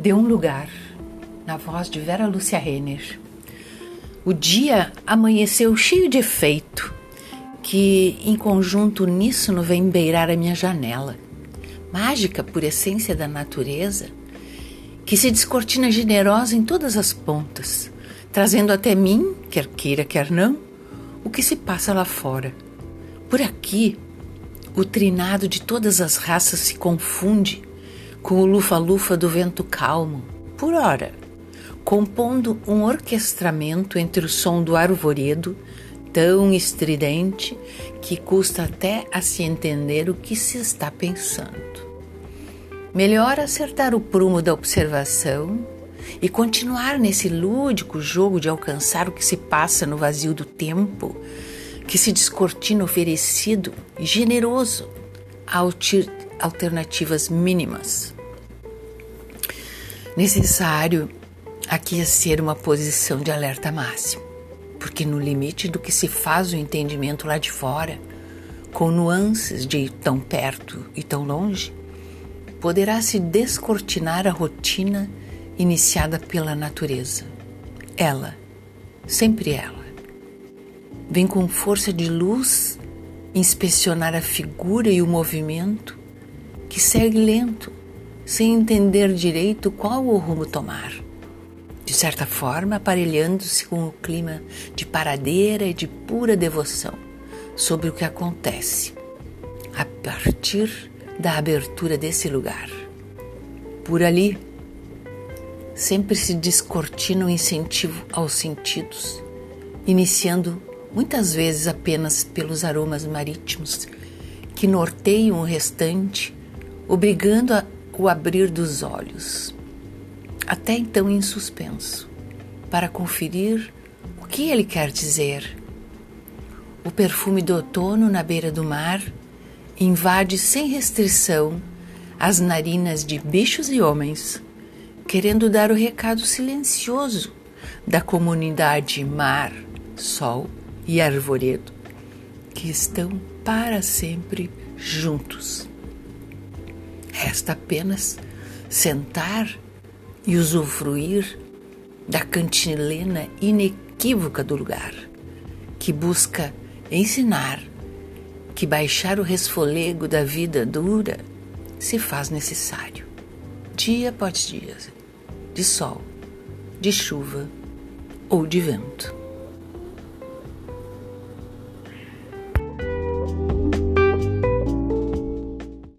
De um lugar, na voz de Vera Lúcia Renner. O dia amanheceu cheio de efeito, que em conjunto uníssono vem beirar a minha janela. Mágica por essência da natureza, que se descortina generosa em todas as pontas, trazendo até mim, quer queira, quer não, o que se passa lá fora. Por aqui, o trinado de todas as raças se confunde com o lufa-lufa do vento calmo, por hora, compondo um orquestramento entre o som do arvoredo, tão estridente que custa até a se entender o que se está pensando. Melhor acertar o prumo da observação e continuar nesse lúdico jogo de alcançar o que se passa no vazio do tempo, que se descortina oferecido e generoso alternativas mínimas. Necessário aqui é ser uma posição de alerta máximo, porque no limite do que se faz o entendimento lá de fora, com nuances de tão perto e tão longe, poderá se descortinar a rotina iniciada pela natureza. Ela, sempre ela, vem com força de luz inspecionar a figura e o movimento que segue lento, sem entender direito qual o rumo tomar. De certa forma, aparelhando-se com o clima de paradeira e de pura devoção sobre o que acontece a partir da abertura desse lugar. Por ali, sempre se descortina o incentivo aos sentidos, iniciando muitas vezes apenas pelos aromas marítimos que norteiam o restante, obrigando a o abrir dos olhos, até então em suspenso, para conferir o que ele quer dizer. O perfume do outono na beira do mar invade sem restrição as narinas de bichos e homens, querendo dar o recado silencioso da comunidade mar, sol e arvoredo, que estão para sempre juntos. Resta apenas sentar e usufruir da cantilena inequívoca do lugar, que busca ensinar que baixar o resfolego da vida dura se faz necessário, dia após dia, de sol, de chuva ou de vento.